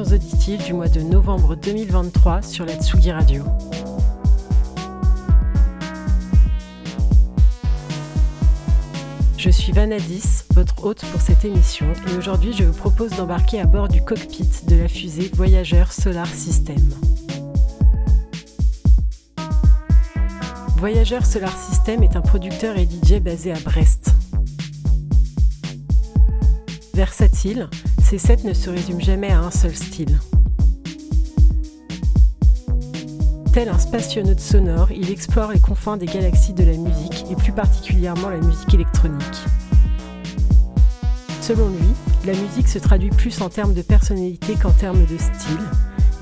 Auditives du mois de novembre 2023 sur la Tsugi Radio. Je suis Vanadis, votre hôte pour cette émission, et aujourd'hui je vous propose d'embarquer à bord du cockpit de la fusée Voyageur Solar System. Voyageur Solar System est un producteur et DJ basé à Brest. Versatile, ses sets ne se résument jamais à un seul style. Tel un spationaute sonore, il explore les confins des galaxies de la musique et plus particulièrement la musique électronique. Selon lui, la musique se traduit plus en termes de personnalité qu'en termes de style,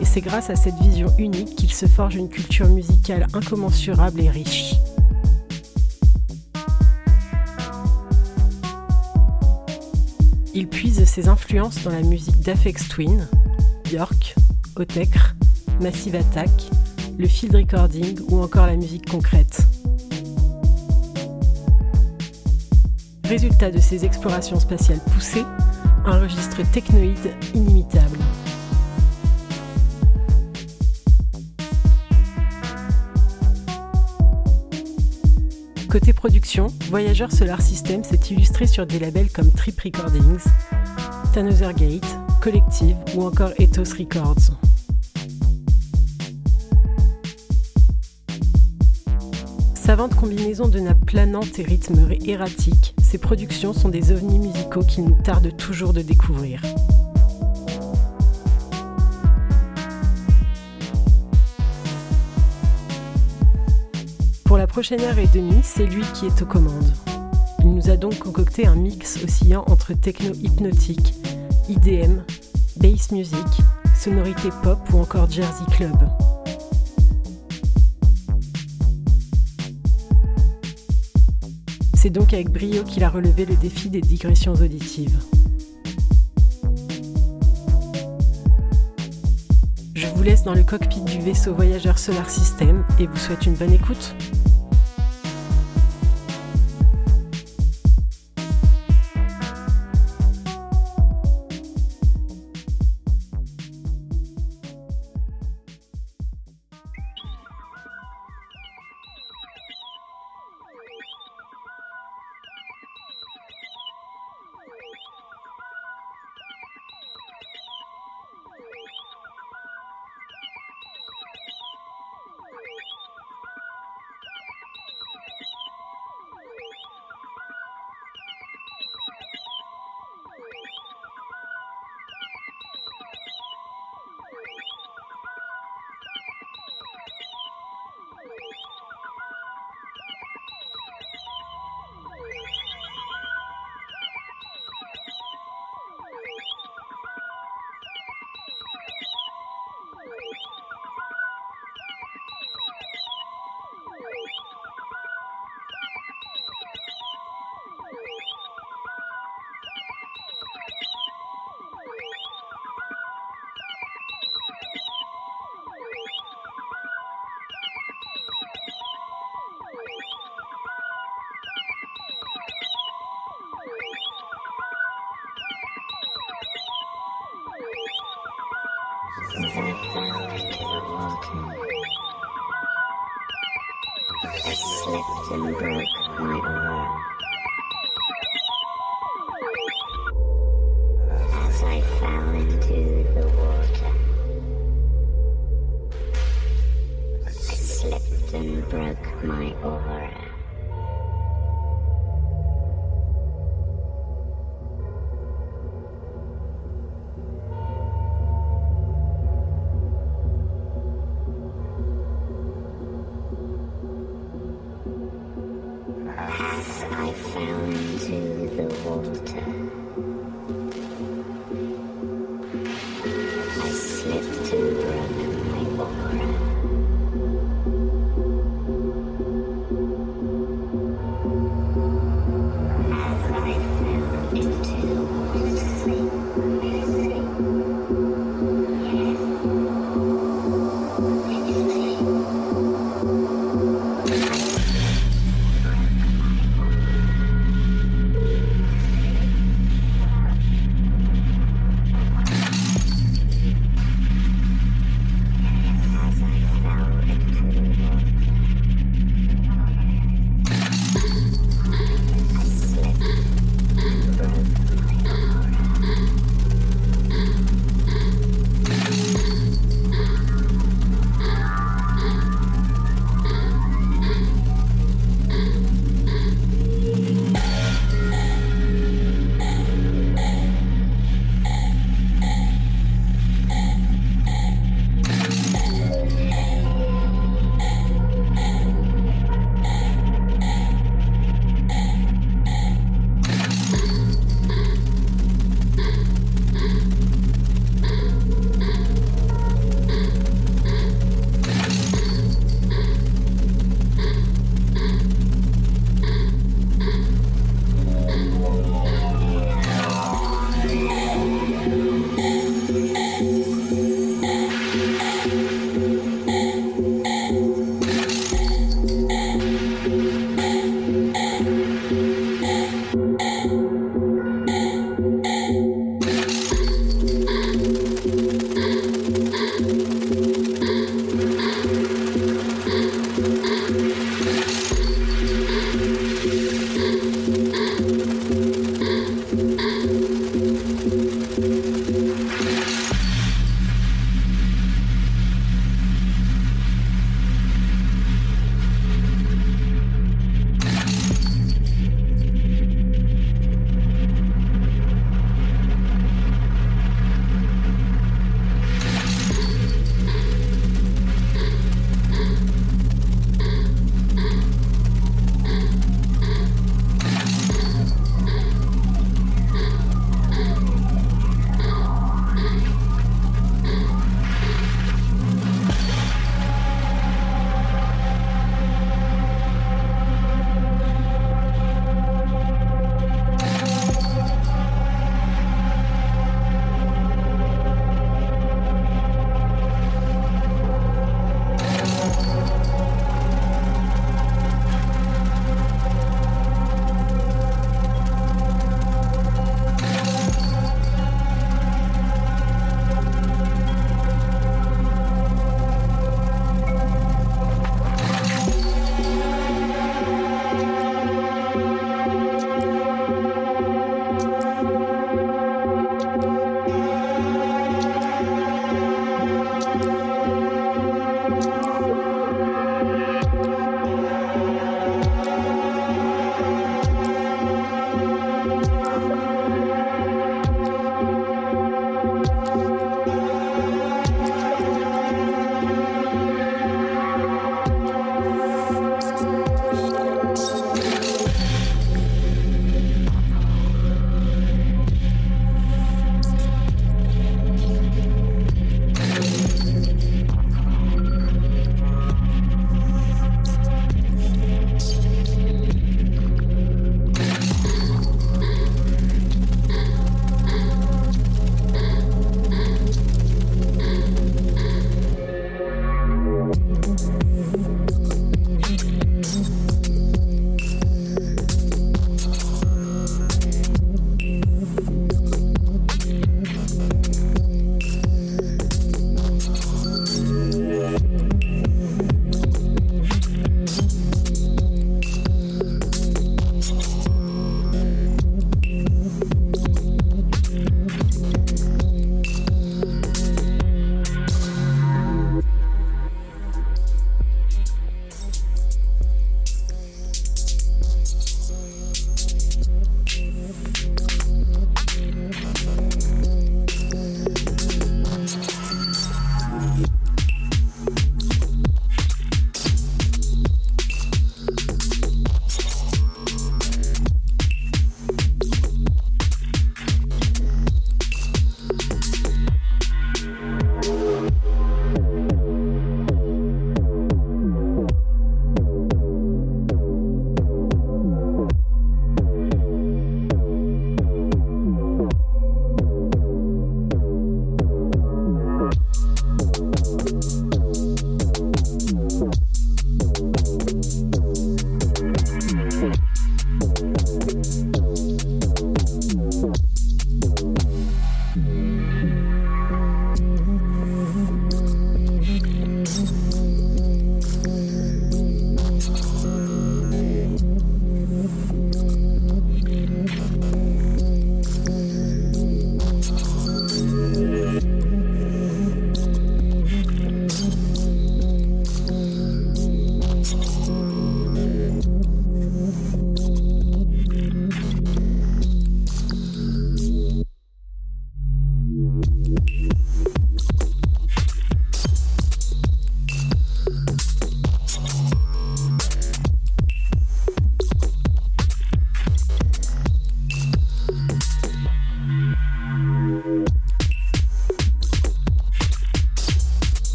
et c'est grâce à cette vision unique qu'il se forge une culture musicale incommensurable et riche. Il puise ses influences dans la musique d'Afex Twin, Björk, Otekr, Massive Attack, le field recording ou encore la musique concrète. Résultat de ces explorations spatiales poussées, un registre technoïde inimitable. Côté production, Voyageur Solar System s'est illustré sur des labels comme Trip Recordings, Gate, Collective ou encore Ethos Records. Savante combinaison de nappes planantes et rythmes erratiques, ces productions sont des ovnis musicaux qu'il nous tarde toujours de découvrir. Prochaine heure et demie, c'est lui qui est aux commandes. Il nous a donc concocté un mix oscillant entre techno hypnotique, IDM, bass music, sonorité pop ou encore Jersey Club. C'est donc avec brio qu'il a relevé le défi des digressions auditives. Je vous laisse dans le cockpit du vaisseau voyageur Solar System et vous souhaite une bonne écoute.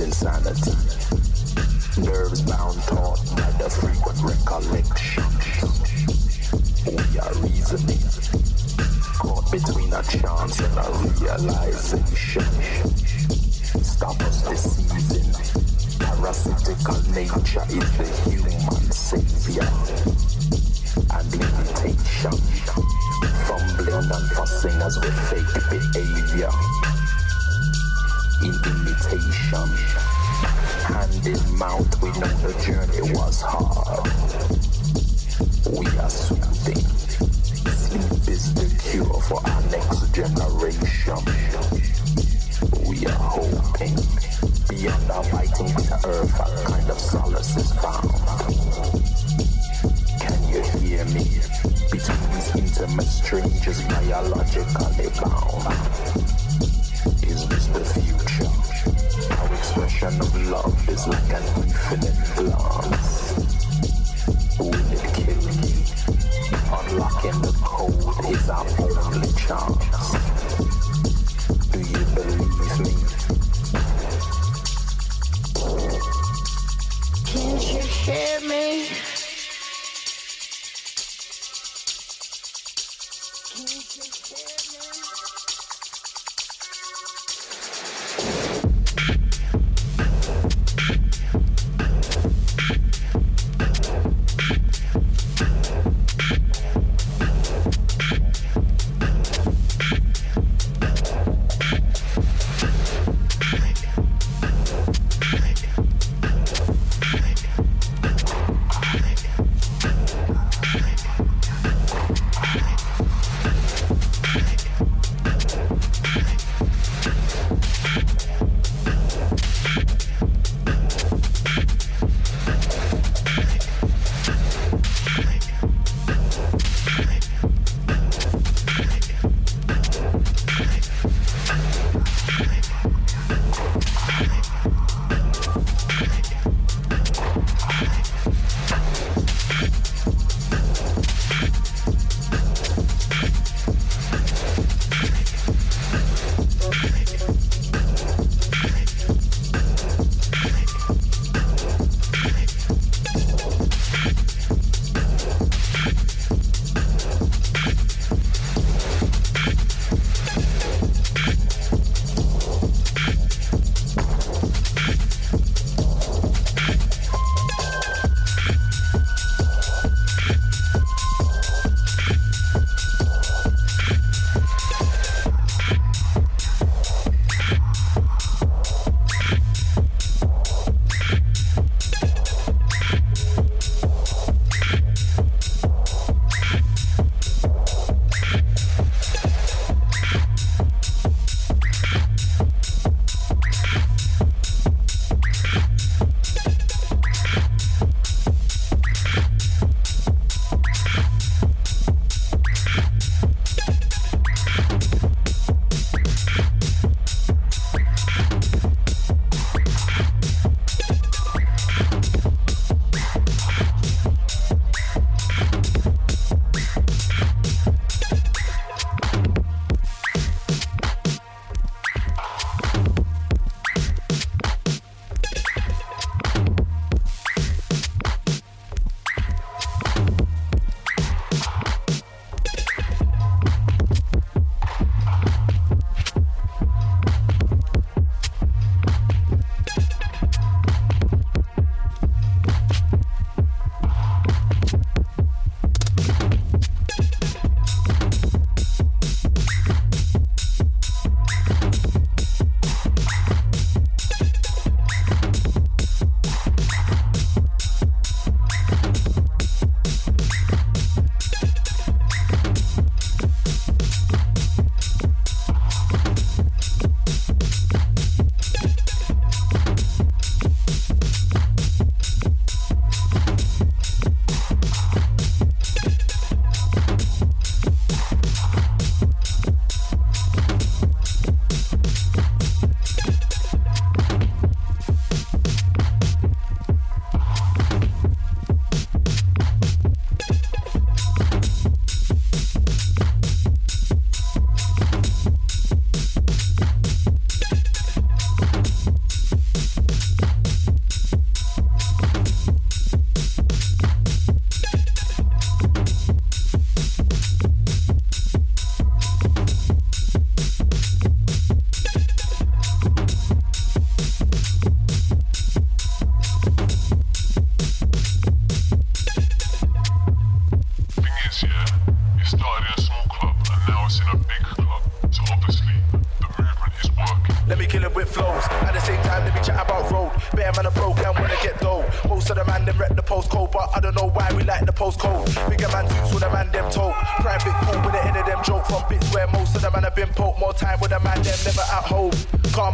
insanity. Nerves bound taut by the frequent recollection. We are reasoning, caught between a chance and a realization. Stop us deceiving. Parasitical nature is the human.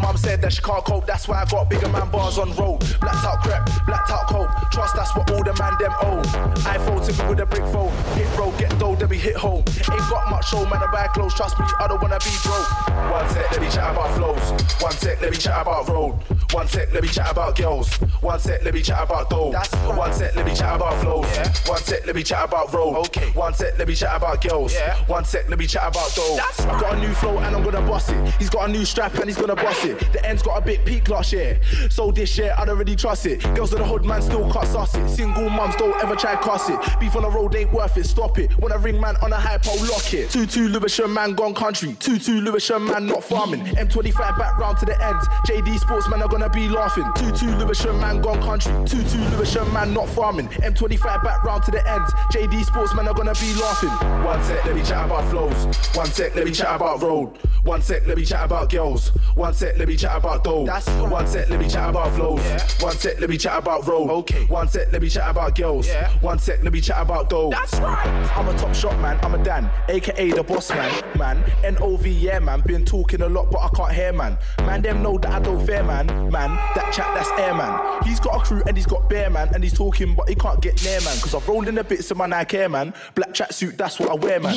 Mum said that she can't cope, that's why I got bigger man bars on road. Blacked out crap, blacked out coke. Trust that's what all the man them own. iPhone to me with a brick phone. Hit road, get dough, then we hit home. Ain't got much show, man, I buy clothes. Trust me, I don't wanna be broke. One sec, let me chat about flows. One sec, let me chat about road. One sec, let me chat about girls. One sec, let me chat about dough. That's right. One sec, let me chat about flows. Yeah. One sec, let me chat about road. Okay. One sec, let me chat about girls. Yeah. One sec, let me chat about dough. That's right. I got a new flow and I'm gonna boss it. He's got a new strap and he's gonna boss it. The end's got a bit peak last year. So this year, I don't really trust it. Girls of the hood, man, still can't it. Single mums don't ever try cuss it. Beef on the road ain't worth it, stop it. When I ring man on a high pole, lock it. 2-2 Lewisham man gone country. 2-2 Lewisham man not farming. M25 back round to the ends. JD Sportsman are gonna be laughing. 2-2 Lewisham man gone country. 2-2 Lewisham man not farming. M25 back round to the ends. JD Sportsman are gonna be laughing. One sec, let me chat about flows. One sec, let me chat about road. One sec, let me chat about girls. One sec, let me chat about dough. That's One set, let me chat about flows. Yeah. One set, let me chat about road. Okay. One set, let me chat about girls. Yeah. One set, let me chat about dough. That's right. I'm a top shot man. I'm a Dan, aka the boss man. Man, N-O-V, yeah man. Been talking a lot, but I can't hear man. Man, them know that I don't fair man. Man, that chat, that's air man. He's got a crew and he's got bear man, and he's talking, but he can't get near man. Cause I've rolled in the bits of my Nike Air man. Black chat suit, that's what I wear man.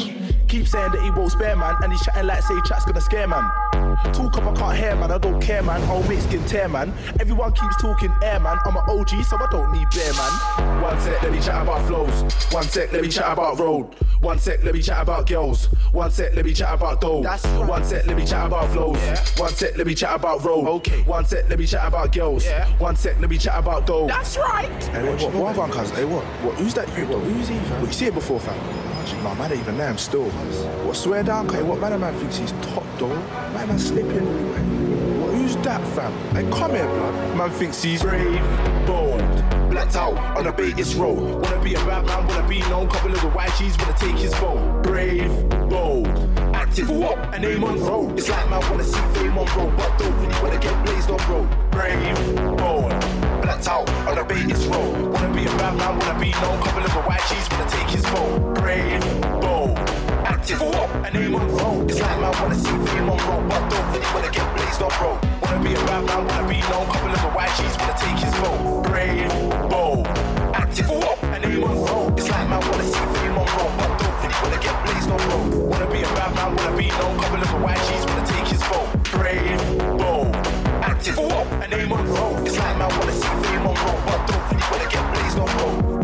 Keep saying that he won't spare man, and he's chatting like say chat's gonna scare man. Talk up, I can't hear man. I don't care man. I'll make skin tear man. Everyone keeps talking air man. I'm an OG, so I don't need bear man. One sec, let me chat about flows. One sec, let me chat about road. One sec, let me chat about girls. One sec, let me chat about dough. That's right. One sec, let me chat about flows. Yeah. One sec, let me chat about road. Okay. One sec, let me chat about girls. Yeah. One sec, let me chat about dough. That's right. Hey, what, what, what, cuz? Hey, what? What? Who's that you? What? Who's he, fam? What, you see it before, fam? No, man, ain't even there. I'm still. What? Swear down, okay? What man, man thinks he's top, though? Man, man slipping. That, fam? Hey, come here, blood. Man thinks he's brave, bold blacked out on the biggest road. Wanna be a bad man, wanna be known. Couple of the YGs wanna take his phone. Brave, bold, active, what? A name on road. It's like man wanna see fame on road, but don't really wanna get blazed on road. Brave, bold, blacked out on the biggest road. Wanna be a bad man, wanna be known. Couple of the YGs wanna take his phone. Brave, bold, active, what? A name on road. It's like man wanna see fame on road, but don't really wanna get blazed on road. Wanna be a bad man, wanna be known. Couple of the YGs wanna take his phone. Brave, bold, active, what? A name on road. It's like man wanna see fame on road, but don't really wanna get blazed on road. Wanna be a bad man, wanna be known. Couple of the YGs wanna take his phone. Brave, bold, active, what? A name on road. It's like man wanna see fame on road, but don't really wanna get blazed on road.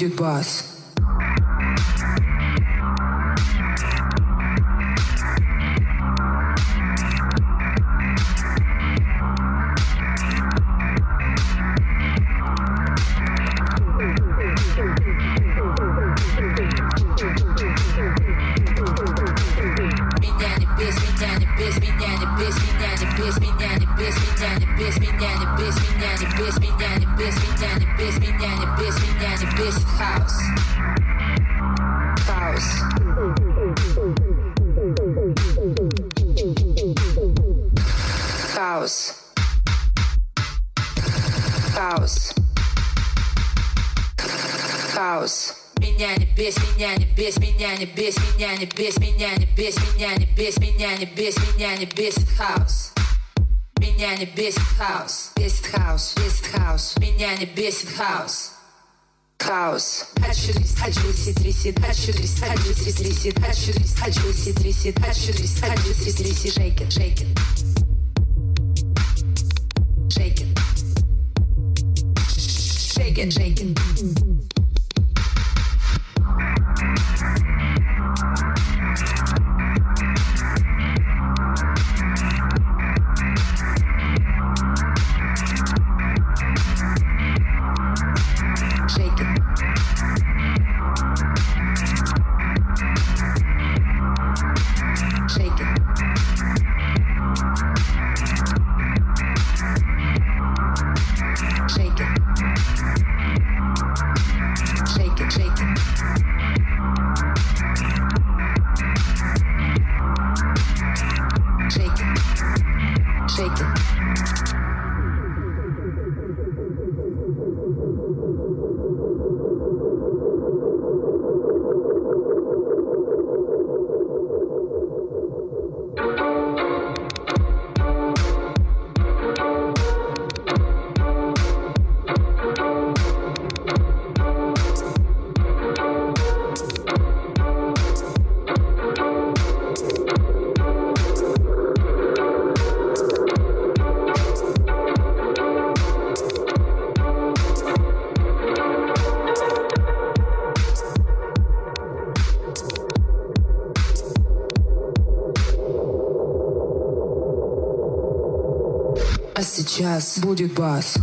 Dubois. Хаос. Хаос. Меня не бес, меня не бес, меня не бес, меня не бес, меня не бес, меня не бес, меня не бес, меня не бесит хаос. Меня не бесит хаос, бесит хаос, бесит хаос, меня не бесит хаос. Хаос. Хочу рис, хочу рис, рис, хочу рис, хочу рис, рис, хочу рис, хочу рис, рис, хочу рис, хочу рис, рис, shake it, shake it. Shake it. Shake it, сейчас будет бас.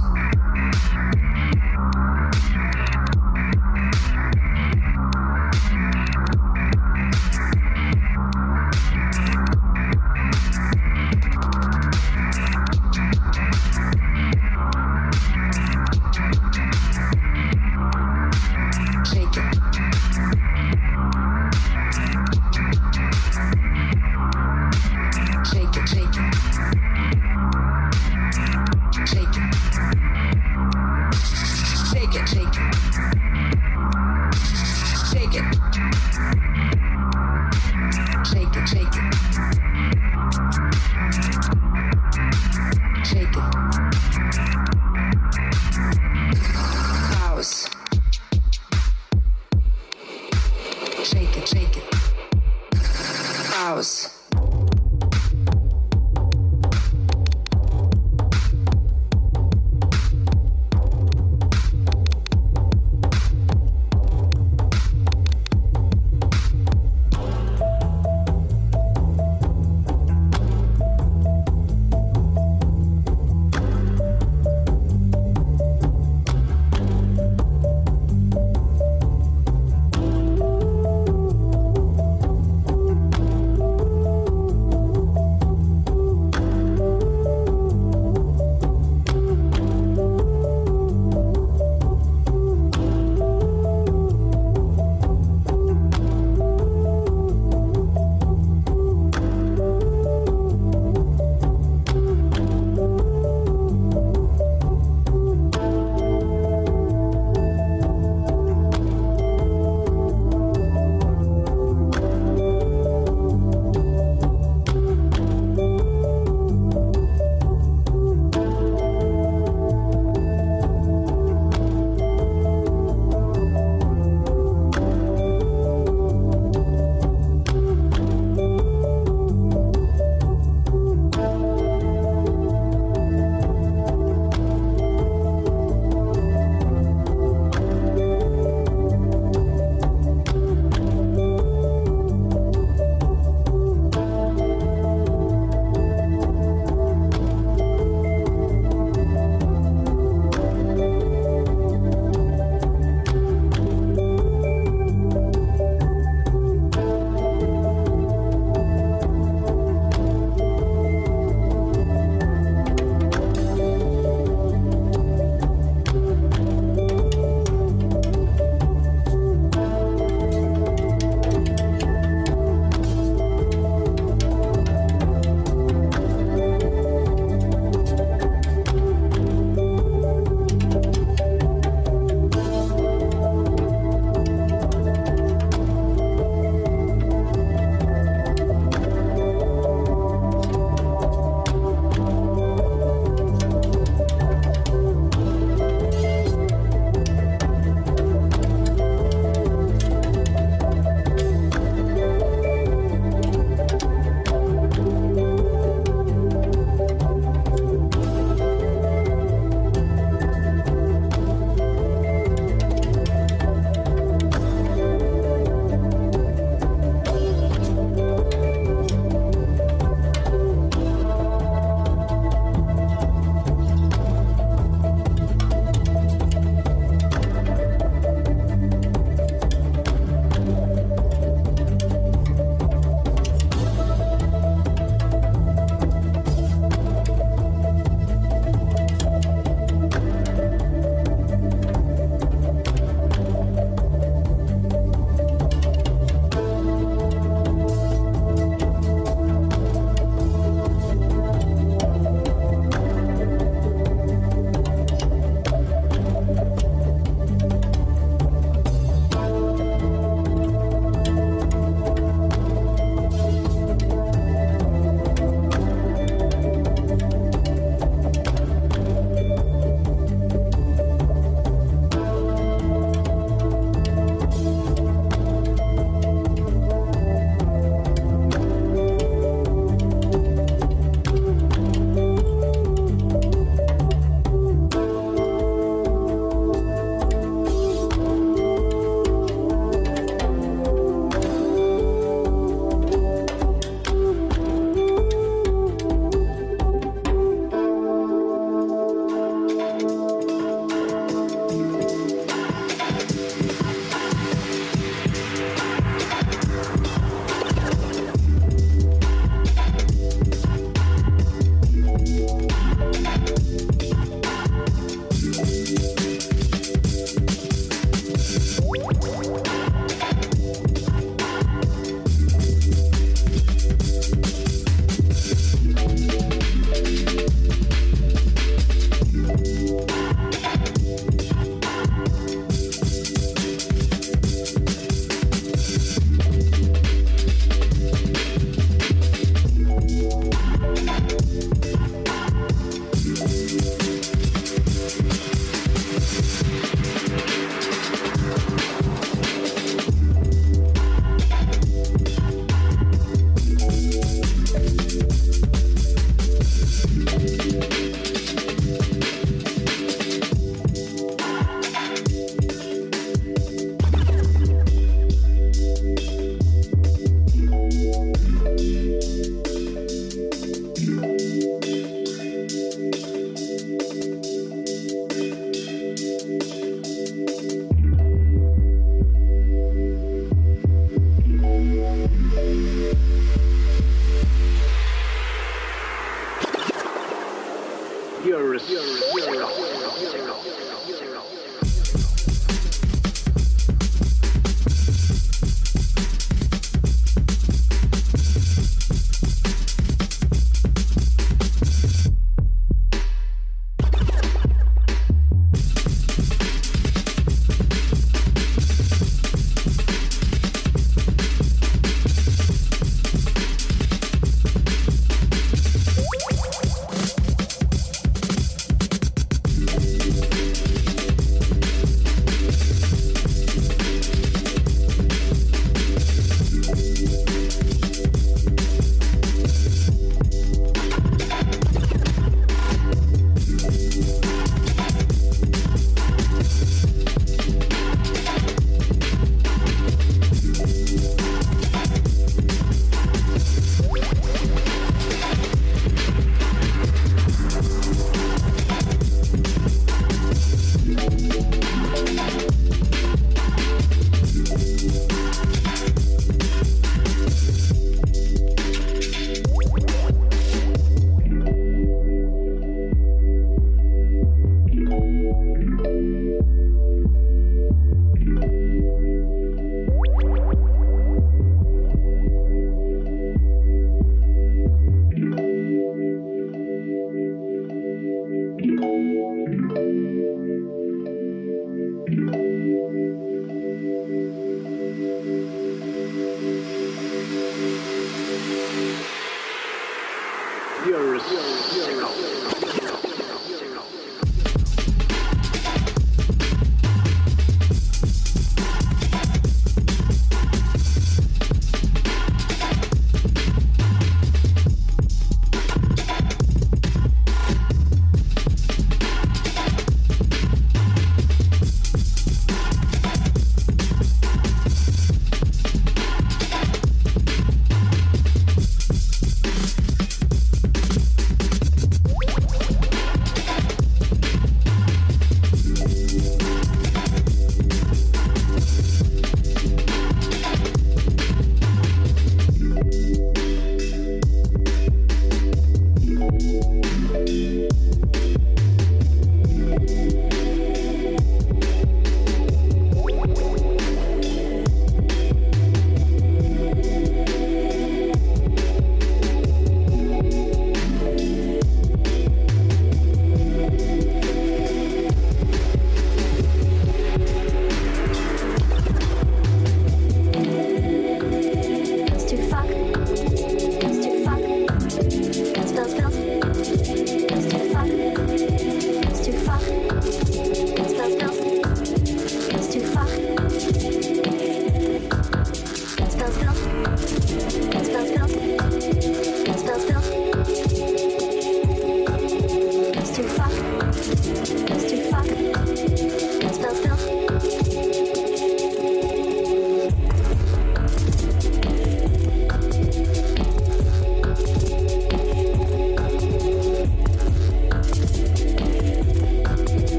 Shake it, shake it. House.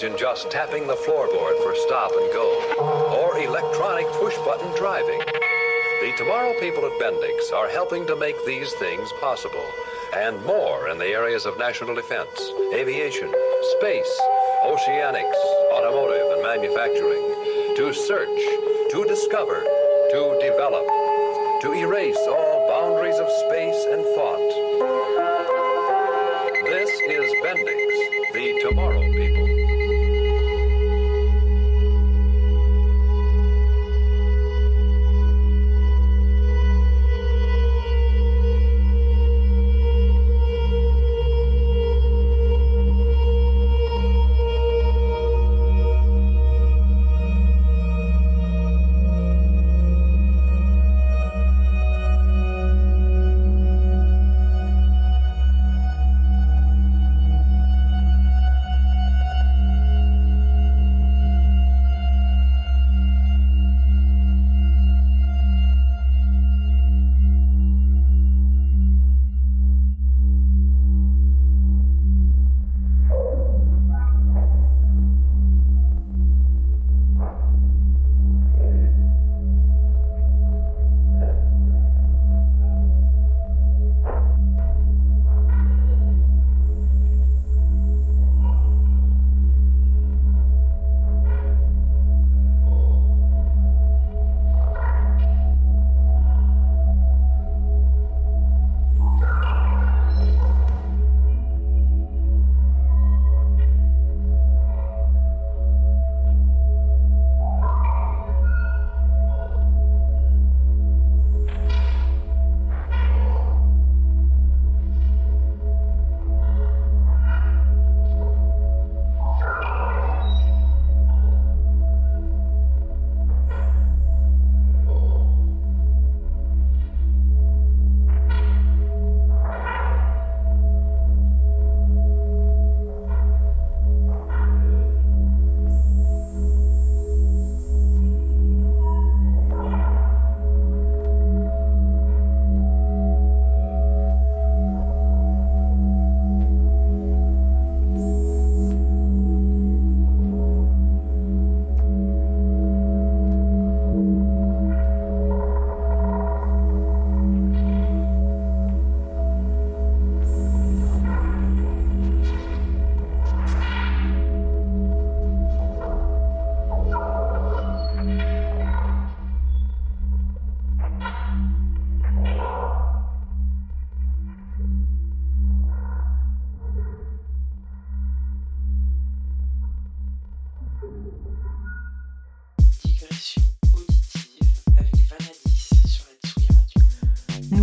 Imagine just tapping the floorboard for stop and go, or electronic push button driving. The Tomorrow people at Bendix are helping to make these things possible, and more in the areas of national defense, aviation, space, oceanics, automotive, and manufacturing. To search, to discover, to develop, to erase all boundaries of space and thought. This is Bendix, the Tomorrow people.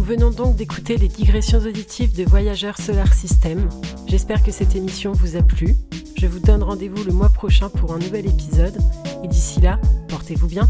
Venons donc d'écouter les digressions auditives de Voyageurs Solar System. J'espère que cette émission vous a plu. Je vous donne rendez-vous le mois prochain pour un nouvel épisode. Et d'ici là, portez-vous bien.